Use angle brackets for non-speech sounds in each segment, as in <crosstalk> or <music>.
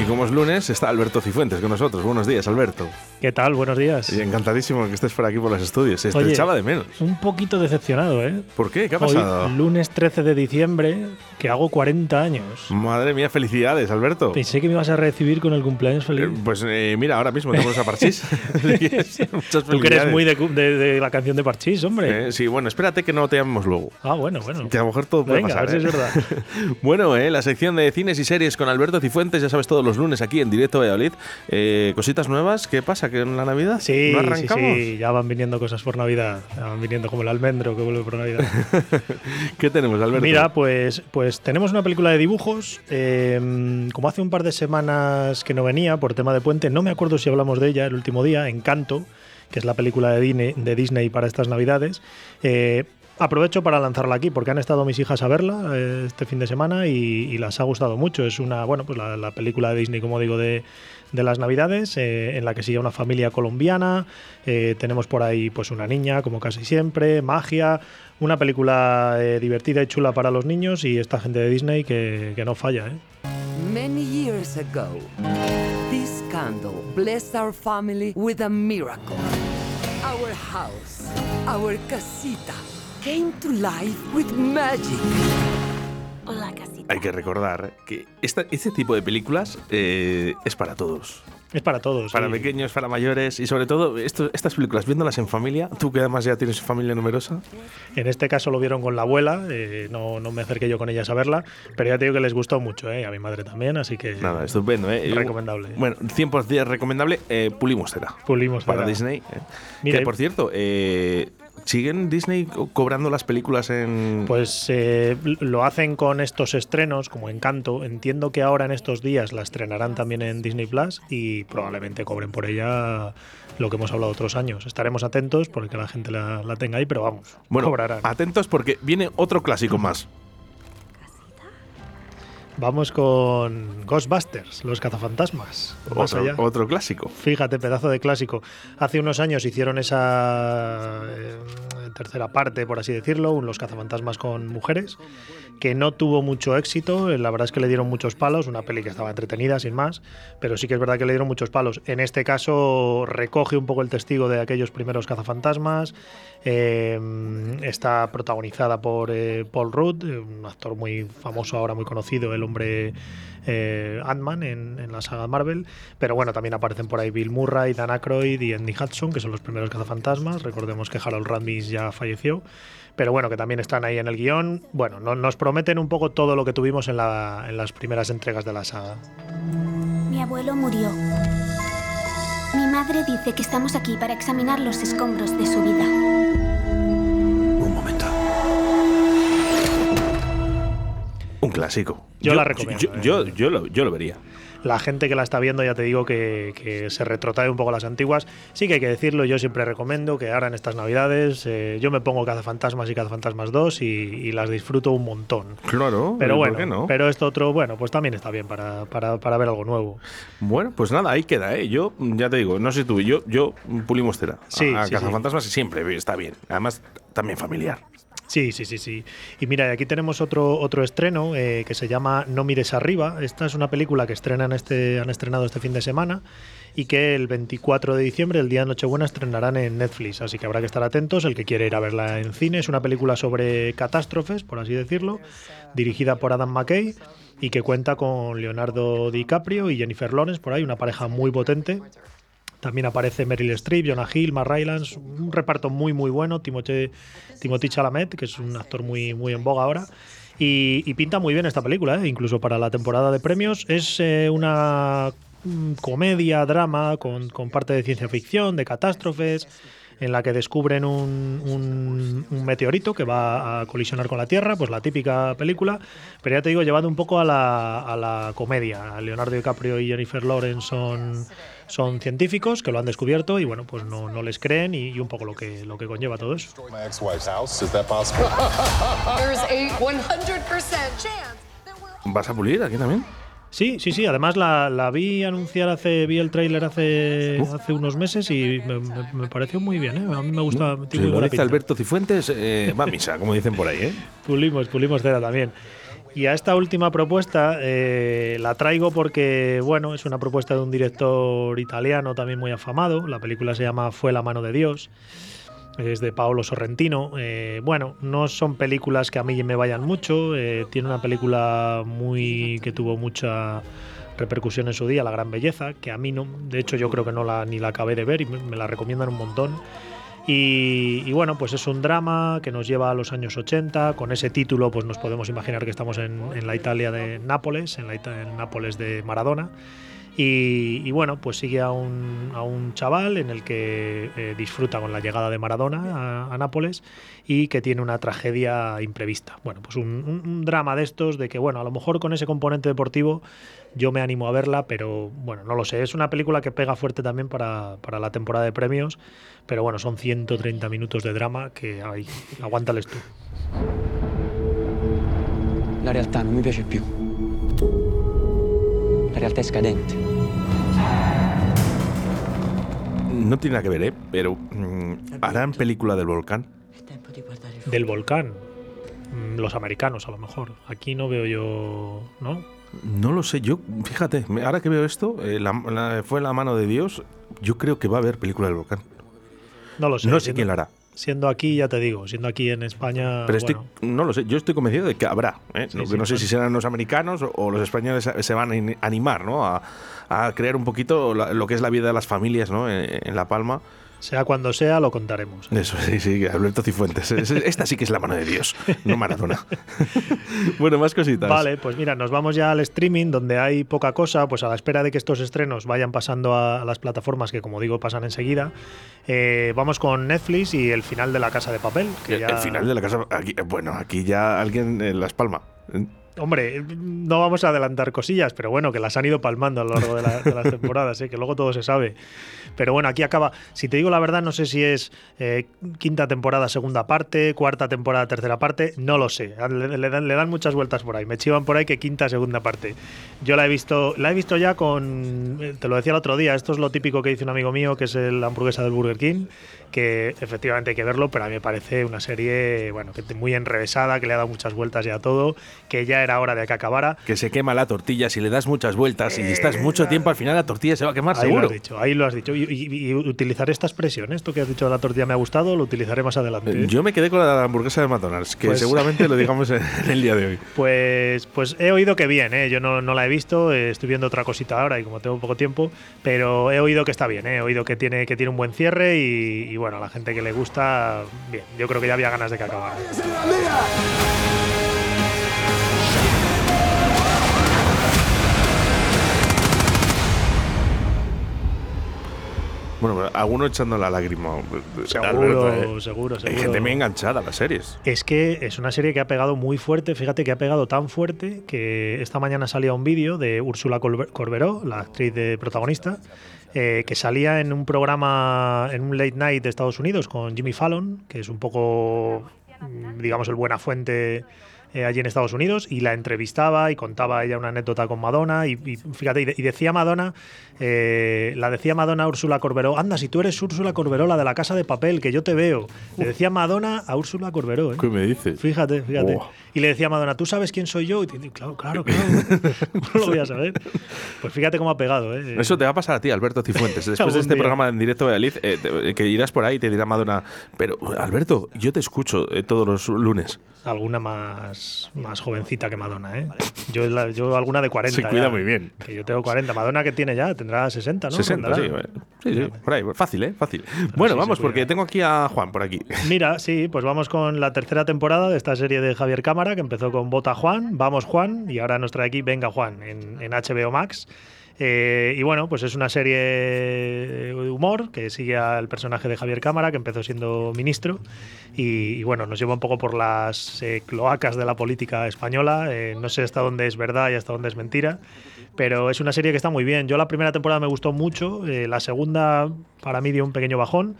Y como es lunes, está Alberto Cifuentes con nosotros. Buenos días, Alberto. ¿Qué tal? Buenos días. Y encantadísimo que estés por aquí por los estudios. Se te Oye, echaba de menos. Un poquito decepcionado, ¿eh? ¿Por qué? ¿Qué ha Hoy, pasado? lunes 13 de diciembre, que hago 40 años. Madre mía, felicidades, Alberto. Pensé que me ibas a recibir con el cumpleaños feliz. Eh, Pues eh, mira, ahora mismo tenemos a Parchís. <laughs> <laughs> Muchas Tú que eres muy de, cu- de- de la canción de Parchís, hombre. Eh, sí, bueno, espérate que no te llamemos luego. Ah, bueno, bueno. Que a lo mejor todo puede Venga, pasar. a ver si es verdad. <laughs> bueno, eh, la sección de cines y series con Alberto Cifuentes, ya sabes, todos los lunes aquí en Directo Valladolid. Eh, cositas nuevas, ¿qué pasa? ¿Que en la Navidad? Sí, ¿No sí, arrancamos? sí, ya van viniendo cosas por Navidad. Ya van viniendo como el almendro que vuelve por Navidad. <laughs> ¿Qué tenemos, Alberto? Mira, pues, pues tenemos una película de dibujos. eh, como hace un par de semanas que no venía por tema de puente, no me acuerdo si hablamos de ella el último día, Encanto, que es la película de Disney, de Disney para estas Navidades. Eh, aprovecho para lanzarla aquí porque han estado mis hijas a verla eh, este fin de semana y, y las ha gustado mucho. Es una, bueno, pues la, la película de Disney, como digo, de, las Navidades, eh, en la que sigue una familia colombiana. Eh, tenemos por ahí pues una niña, como casi siempre, magia, una película divertida y chula para los niños y esta gente de Disney que, que no falla. Many years ago, this candle blessed our family with a miracle. Our house, our casita, came to life with magic. Hola, casita. Hay que recordar que esta- este tipo de películas eh, es para todos. Es para todos. Para sí. pequeños, para mayores y sobre todo esto- estas películas viéndolas en familia, tú que además ya tienes familia numerosa, En este caso lo vieron con la abuela, eh, no, no me acerqué yo con ellas a verla, pero ya te digo que les gustó mucho, ¿eh? a mi madre también, así que nada, estupendo, ¿eh? Recomendable. Bueno, 100% recomendable, eh, pulimos cera. pulimos Para. Disney. eh. Mira, que por cierto, eh, ¿siguen Disney co- cobrando las películas en...? Pues eh, lo hacen con estos estrenos, como Encanto. Entiendo que ahora en estos días la estrenarán también en Disney Plus y probablemente cobren por ella lo que hemos hablado otros años. Estaremos atentos porque la gente la, la tenga ahí, pero vamos, bueno, cobrarán. atentos porque viene otro clásico más. Vamos con Ghostbusters, los cazafantasmas. Otro, allá. otro clásico. Fíjate, pedazo de clásico. Hace unos años hicieron esa eh, tercera parte, por así decirlo, Los cazafantasmas con mujeres, que no tuvo mucho éxito. La verdad es que le dieron muchos palos, una peli que estaba entretenida, sin más, pero sí que es verdad que le dieron muchos palos. En este caso recoge un poco el testigo de aquellos primeros cazafantasmas. Eh, está protagonizada por eh, Paul Rudd, un actor muy famoso ahora, muy conocido, el hombre eh, Ant-Man en, la saga Marvel. Pero bueno, también aparecen por ahí Bill Murray, Dan Aykroyd y Andy Hudson, que son los primeros cazafantasmas. Recordemos que Harold Ramis ya falleció. Pero bueno, que también están ahí en el guion. Bueno, no- nos prometen un poco todo lo que tuvimos en, en las primeras entregas de la saga. Mi abuelo murió. Mi madre dice que estamos aquí para examinar los escombros de su vida. Un momento. Un clásico. Yo la recomiendo, Yo, eh. yo, yo lo, yo lo vería. La gente que la está viendo, ya te digo que, que se retrotrae un poco las antiguas. Sí que hay que decirlo, yo siempre recomiendo que ahora en estas navidades eh, yo me pongo Cazafantasmas y Cazafantasmas 2 y, y las disfruto un montón. Claro, Pero ¿por bueno, qué no? pero esto otro, bueno, pues también está bien para, para, para ver algo nuevo. Bueno, pues nada, ahí queda, ¿eh? Yo, ya te digo, no sé tú, yo, yo pulimos cera. Sí, a, a sí, Cazafantasmas siempre está bien. Además, también familiar. Sí, sí, sí, sí. Y mira, aquí tenemos otro, otro estreno eh, que se llama No mires arriba. Esta es una película que estrenan este, han estrenado este fin de semana y que el 24 de diciembre, el día de Nochebuena, estrenarán en Netflix. Así que habrá que estar atentos. El que quiere ir a verla en cine es una película sobre catástrofes, por así decirlo, dirigida por Adam McKay y que cuenta con Leonardo DiCaprio y Jennifer Lawrence, por ahí, una pareja muy potente. También aparece Meryl Streep, Jonah Hill, Mark Rylance, un reparto muy muy bueno, Timothée Chalamet, que es un actor muy, muy en boga ahora. Y, y pinta muy bien esta película, ¿eh? incluso para la temporada de premios. Es eh, una mm, comedia, drama, con, con parte de ciencia ficción, de catástrofes. en la que descubren un, un- un meteorito que va a colisionar con la Tierra, pues la típica película, pero ya te digo, llevado un poco a la, a la comedia. Leonardo DiCaprio y Jennifer Lawrence son, son científicos que lo han descubierto y bueno, pues no, no les creen y, y un poco lo que, lo que conlleva todo eso. My ex-wife's house. Is that possible? There's a 100% chance that we're ¿Vas a pulir aquí también? Sí, sí, sí. Además la, la vi anunciar hace, vi el tráiler hace, hace unos meses y me, me- me pareció muy bien. ¿eh? A mí me gusta. Muy lo dice. Alberto Cifuentes, eh, va a misa, como dicen por ahí, ¿eh? Pulimos, pulimos cera también. Y a esta última propuesta eh, la traigo porque, bueno, es una propuesta de un director italiano también muy afamado. La película se llama Fue la mano de Dios. Es de Paolo Sorrentino. Eh, bueno, no son películas que a mí me vayan mucho. eh, tiene una película muy que tuvo mucha repercusión en su día, La Gran Belleza, que a mí no, de hecho yo creo que no la ni la acabé de ver y me, la recomiendan un montón. Y, bueno, pues es un drama que nos lleva a los años 80. Con ese título, pues nos podemos imaginar que estamos en, la Italia de Nápoles, en la en Nápoles de Maradona. Y, bueno, pues sigue a un, a un chaval en el que eh, disfruta con la llegada de Maradona a, Nápoles y que tiene una tragedia imprevista. Bueno, pues un, drama de estos de que, bueno, a lo mejor con ese componente deportivo yo me animo a verla, pero bueno, no lo sé. Es una película que pega fuerte también para, para la temporada de premios, pero bueno, son 130 minutos de drama que aguántales tú. La realtà non mi piace più. Realtà è scadente. No tiene nada que ver, ¿eh? Pero mm, harán película del volcán. Del volcán. Mm, Los americanos, a lo mejor. Aquí no veo yo, ¿no? No lo sé, yo, fíjate, me- ahora que veo esto, eh, la- la- fue la mano de Dios, yo creo que va a haber película del volcán. No lo sé. No sé quién la hará, Siendo aquí, ya te digo, siendo aquí en España. pero estoy, bueno, no lo sé, yo estoy convencido de que habrá. ¿eh? Sí, sí, no sé bueno. si serán los americanos o, o los españoles se- van a animar, ¿no? A, a crear un poquito la- lo que es la vida de las familias, ¿no? En, en La Palma. Sea cuando sea, lo contaremos. Eso, sí, sí, Alberto Cifuentes. Es- Esta sí que es la mano de Dios, no Maradona. <laughs> bueno, más cositas. Vale, pues mira, nos vamos ya al streaming donde hay poca cosa, pues a la espera de que estos estrenos vayan pasando a, las plataformas que como digo pasan enseguida. eh, vamos con Netflix y el final de La Casa de Papel. Que El, ya- el final de la casa. Aquí, eh, bueno, aquí ya alguien en Las Palmas. Hombre, no vamos a adelantar cosillas, pero bueno, que las han ido palmando a lo largo de, la- de las <laughs> temporadas, ¿eh? que luego todo se sabe. Pero bueno, aquí acaba. Si te digo la verdad, no sé si es eh, quinta temporada, segunda parte, cuarta temporada, tercera parte, no lo sé. Le, le dan, le dan muchas vueltas por ahí. Me chivan por ahí que quinta, segunda parte. Yo la he visto, la he visto ya con. eh, Te lo decía el otro día, esto es lo típico que dice un amigo mío, que es el hamburguesa del Burger King, que efectivamente hay que verlo, pero a mí me parece una serie, bueno, que muy enrevesada, que le ha dado muchas vueltas ya a todo, que ya era hora de que acabara. Que se quema la tortilla si le das muchas vueltas y estás mucho tiempo, al final la tortilla se va a quemar, Ahí lo seguro. has dicho, ahí lo has dicho. Y, y- y utilizaré esta expresión, esto que has dicho de la tortilla me ha gustado, lo utilizaré más adelante. Eh, Yo me quedé con la hamburguesa de McDonald's, que Pues- seguramente lo digamos en el día de hoy. <laughs> Pues, pues he oído que bien, ¿eh? yo no, no la he visto, eh, estoy viendo otra cosita ahora y como tengo poco tiempo, pero he oído que está bien, ¿eh? he oído que tiene, que tiene un buen cierre y, y bueno, a la gente que le gusta, bien, yo creo que ya había ganas de que acabara. Bueno, alguno echando la lágrima. Seguro, Alberto, ¿eh? seguro, Hay seguro. gente muy enganchada a las series. Es que es una serie que ha pegado muy fuerte. Fíjate que ha pegado tan fuerte que esta mañana salía un vídeo de Úrsula Corberó, la actriz de protagonista, eh, que salía en un programa, en un late night de Estados Unidos con Jimmy Fallon, que es un poco, mm, digamos, el buena fuente eh, allí en Estados Unidos, y la entrevistaba y contaba ella una anécdota con Madonna. Y, y fíjate, y, de- y decía Madonna, eh, la decía Madonna a Úrsula Corberó, anda, si tú eres Úrsula Corberó, la de la casa de papel, que yo te veo. Le decía Madonna a Úrsula Corberó. ¿eh? ¿Qué me dices? Fíjate, fíjate. Oh. Y le decía Madonna, ¿tú sabes quién soy yo? Y te claro, claro, claro. ¿Cómo <laughs> no lo voy a saber? Pues fíjate cómo ha pegado, ¿eh? Eso te va a pasar a ti, Alberto Cifuentes. <laughs> Después de este día. programa en directo de eh, te- que irás por ahí y te dirá Madonna, pero Alberto, yo te escucho eh, todos los lunes. Alguna más, más jovencita que Madonna, ¿eh? Yo, la- yo alguna de 40. Se cuida ya. muy bien. Que yo tengo 40. Madonna que tiene ya, tendrá 60, ¿no? 60, Rondará. sí, bueno. sí, sí, por ahí, fácil, ¿eh? Fácil. Bueno, sí, vamos, porque tengo aquí a Juan por aquí. Mira, sí, pues vamos con la tercera temporada de esta serie de Javier Cámara, que empezó con Vota Juan, Vamos Juan, y ahora nos trae aquí Venga Juan, en, en HBO Max. Eh, y bueno, pues es una serie humor, que sigue al personaje de Javier Cámara, que empezó siendo ministro, y, bueno, nos lleva un poco por las eh, cloacas de la política española. Eh, no sé hasta dónde es verdad y hasta dónde es mentira, pero es una serie que está muy bien. Yo la primera temporada me gustó mucho, la segunda para mí dio un pequeño bajón.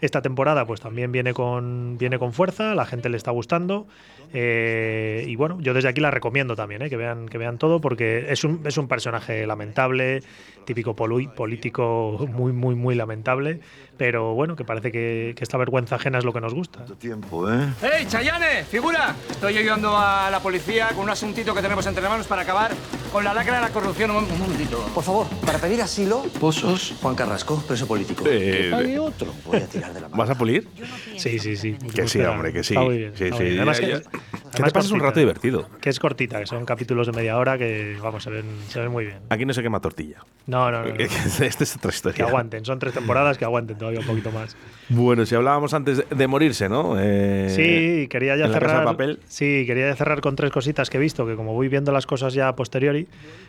Esta temporada pues también viene con, viene con fuerza, la gente le está gustando. Eh, y bueno, yo desde aquí la recomiendo también, eh, que, vean, que vean todo, porque es un, es un personaje lamentable, típico político muy, muy, muy lamentable, pero bueno, que parece que, que esta vergüenza ajena es lo que nos gusta. Tiempo, ¿eh? ¡Hey, Chayane! ¡Figura! Estoy ayudando a la policía con un asuntito que tenemos entre manos para acabar con la lacra de la corrupción. Un, momentito. Por favor, para pedir asilo, Pozos, Juan Carrasco, preso político. Eh, Hay otro. Voy a tirar de la ¿Vas a pulir? Sí, sí, sí. Que sí, hombre, que sí. Está muy bien. Sí, está sí, muy bien. Además ya- que te pasas un rato divertido. Que es cortita, que son capítulos de media hora que, vamos, se ven, se ven muy bien. Aquí no se quema tortilla. No, no, no. no. <laughs> Esta es otra Que historia. aguanten, son tres temporadas que aguanten todavía un poquito más. Bueno, si hablábamos antes de, morirse, ¿no? Eh, Sí, quería ya en la Casa de cerrar. Papel. Sí, quería ya cerrar con tres cositas que he visto, que como voy viendo las cosas ya a posteriori,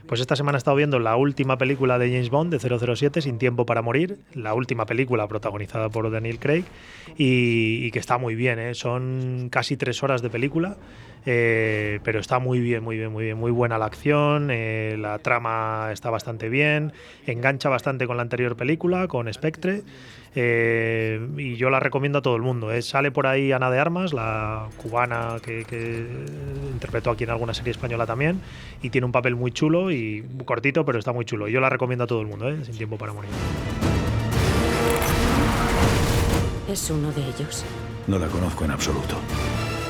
pues esta semana he estado viendo la última película de James Bond de 007, Sin tiempo para morir, la última película protagonizada por Daniel Craig y, y que está muy bien, ¿eh? son casi tres horas de película. Eh, pero está muy bien, muy bien, muy bien, muy buena la acción, eh, la trama está bastante bien, engancha bastante con la anterior película, con Spectre, eh, y yo la recomiendo a todo el mundo. ¿eh? Sale por ahí Ana de Armas, la cubana que, que interpretó aquí en alguna serie española también, y tiene un papel muy chulo y cortito, pero está muy chulo. Yo la recomiendo a todo el mundo, ¿eh? sin tiempo para morir. ¿Es uno de ellos? No la conozco en absoluto.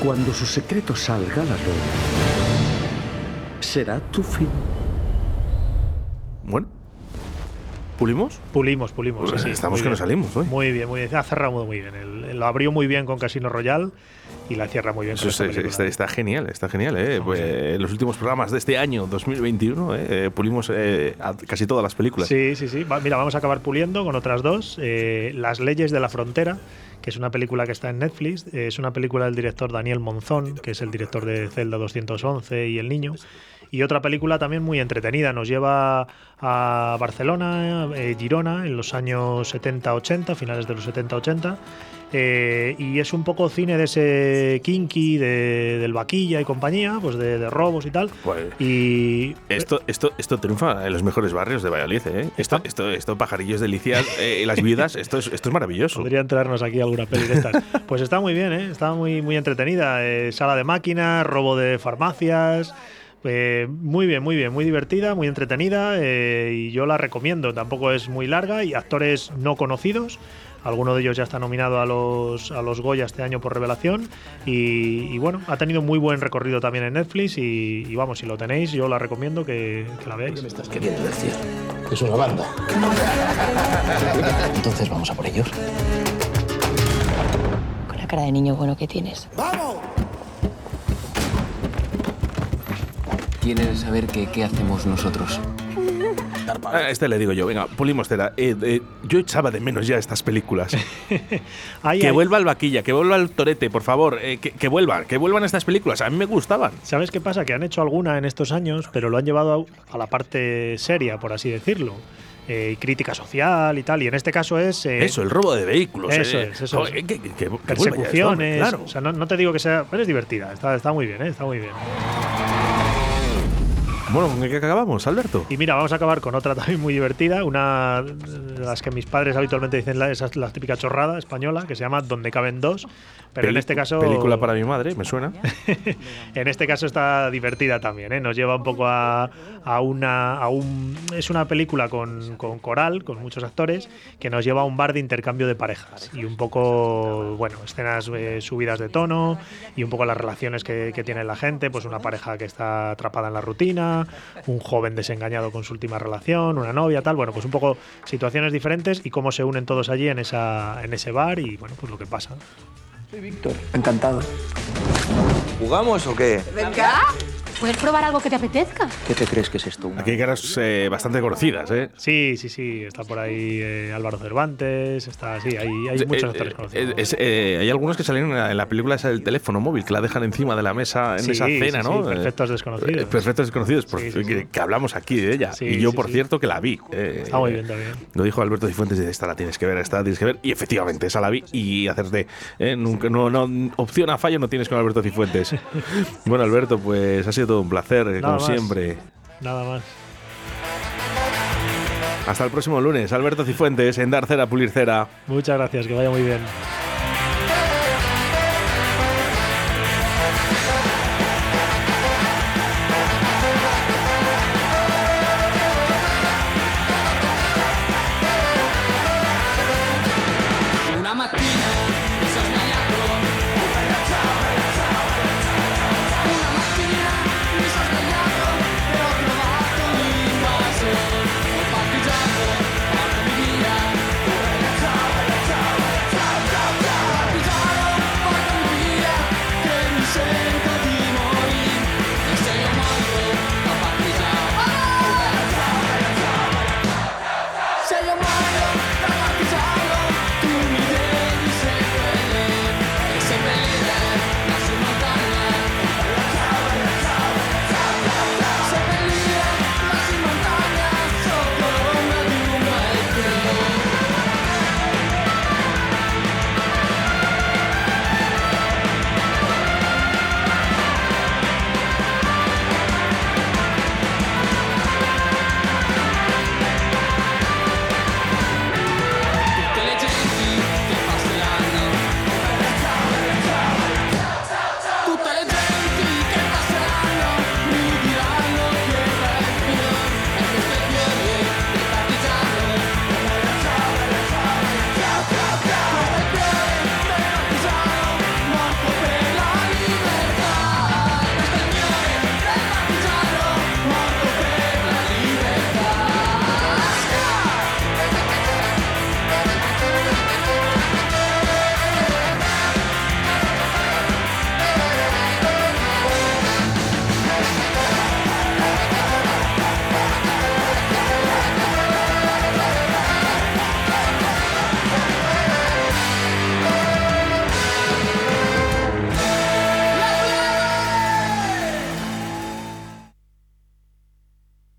Cuando su secreto salga a la luz, será tu fin. Bueno. ¿Pulimos? Pulimos, pulimos. Pues sí, sí, estamos que bien. salimos hoy. Muy bien, muy bien. Ha cerrado muy bien. El- el- lo abrió muy bien con Casino Royale y la cierra muy bien Eso con es- esta es- película. está, está genial, está genial. ¿eh? Pues, eh, los últimos programas de este año, 2021, ¿eh? Eh, pulimos eh, a casi todas las películas. Sí, sí, sí. Va- mira, vamos a acabar puliendo con otras dos. Eh, Las leyes de la frontera, que es una película que está en Netflix. Es una película del director Daniel Monzón, que es el director de Zelda 211 y El Niño. Y otra película también muy entretenida. Nos lleva a Barcelona, eh, Girona, en los años 70-80, finales de los 70-80. Eh, y es un poco cine de ese kinky, de, del vaquilla y compañía, pues de, de robos y tal. Pues, y Esto, esto, esto triunfa en los mejores barrios de Valladolid. ¿eh? Esto, esto, esto, pajarillos delicias, eh, las viudas, esto es, esto es maravilloso. Podría entrarnos aquí alguna peli de estas. <laughs> Pues está muy bien, ¿eh? está muy, muy entretenida. Eh, sala de máquinas, robo de farmacias. Eh, muy bien, muy bien, muy divertida, muy entretenida eh, y yo la recomiendo. Tampoco es muy larga y actores no conocidos. Alguno de ellos ya está nominado a los, a los Goya este año por revelación. Y, y bueno, ha tenido muy buen recorrido también en Netflix. Y, y vamos, si lo tenéis, yo la recomiendo que, que la veáis. estás queriendo decir? Es una banda. <laughs> Entonces vamos a por ellos. Con la cara de niño bueno que tienes. ¿Quieres saber qué, qué hacemos nosotros? A este le digo yo, venga, pulimos cera. Eh, eh, yo echaba de menos ya estas películas. <laughs> Ahí, que ahí. vuelva el vaquilla, que vuelva el torete, por favor. eh, que, que vuelvan, que vuelvan estas películas. A mí me gustaban. ¿Sabes qué pasa? Que han hecho alguna en estos años, pero lo han llevado a, a la parte seria, por así decirlo. Eh, crítica social y tal. Y en este caso es. eh, Eso, el robo de vehículos. Eso eh, es, eso es. que- que- que- que esto, persecuciones. claro. O sea, no, no te digo que sea. Pero es divertida. Está, está muy bien, ¿eh? Está muy bien. Bueno, ¿con qué acabamos, Alberto? Y mira, vamos a acabar con otra también muy divertida, una de las que mis padres habitualmente dicen la, esa es la típica chorrada española, que se llama Donde caben dos, pero en Peli- este caso... Película para mi madre, me suena. <laughs> en este caso está divertida también, ¿eh? nos lleva un poco a, a una... A un, es una película con, con coral, con muchos actores, que nos lleva a un bar de intercambio de parejas y un poco, bueno, escenas eh, subidas de tono y un poco las relaciones que, que tiene la gente, pues una pareja que está atrapada en la rutina, un joven desengañado con su última relación, una novia, tal, bueno, pues un poco situaciones diferentes y cómo se unen todos allí en, esa, en ese bar y bueno, pues lo que pasa. Soy Víctor. Encantado. ¿Jugamos o qué? Venga. ¿Puedes probar algo que te apetezca? ¿Qué te crees que es esto? Aquí hay caras eh, bastante conocidas, ¿eh? Sí, sí, sí. Está por ahí eh, Álvaro Cervantes, está, sí, hay, hay muchos Eh, actores eh, conocidos. es- eh, hay algunos que salieron en la, en la película esa del teléfono móvil, que la dejan encima de la mesa en Sí, esa cena, sí, ¿no? sí, Perfectos desconocidos. perfectos desconocidos, por- Sí, sí, que, sí. que hablamos aquí de ella. Sí, y yo, sí, por sí. cierto, que la vi. eh, Está muy bien también. Lo dijo Alberto Cifuentes, dice, esta la tienes que ver, esta la tienes que ver. Y efectivamente, esa la vi y hacerte. eh, nunca, no, no, opción a fallo no tienes con Alberto Cifuentes. <laughs> bueno, Alberto, pues ha sido un placer, Nada como más. siempre. Nada más. Hasta el próximo lunes, Alberto Cifuentes, en Dar Cera, Pulir Cera. Muchas gracias, que vaya muy bien.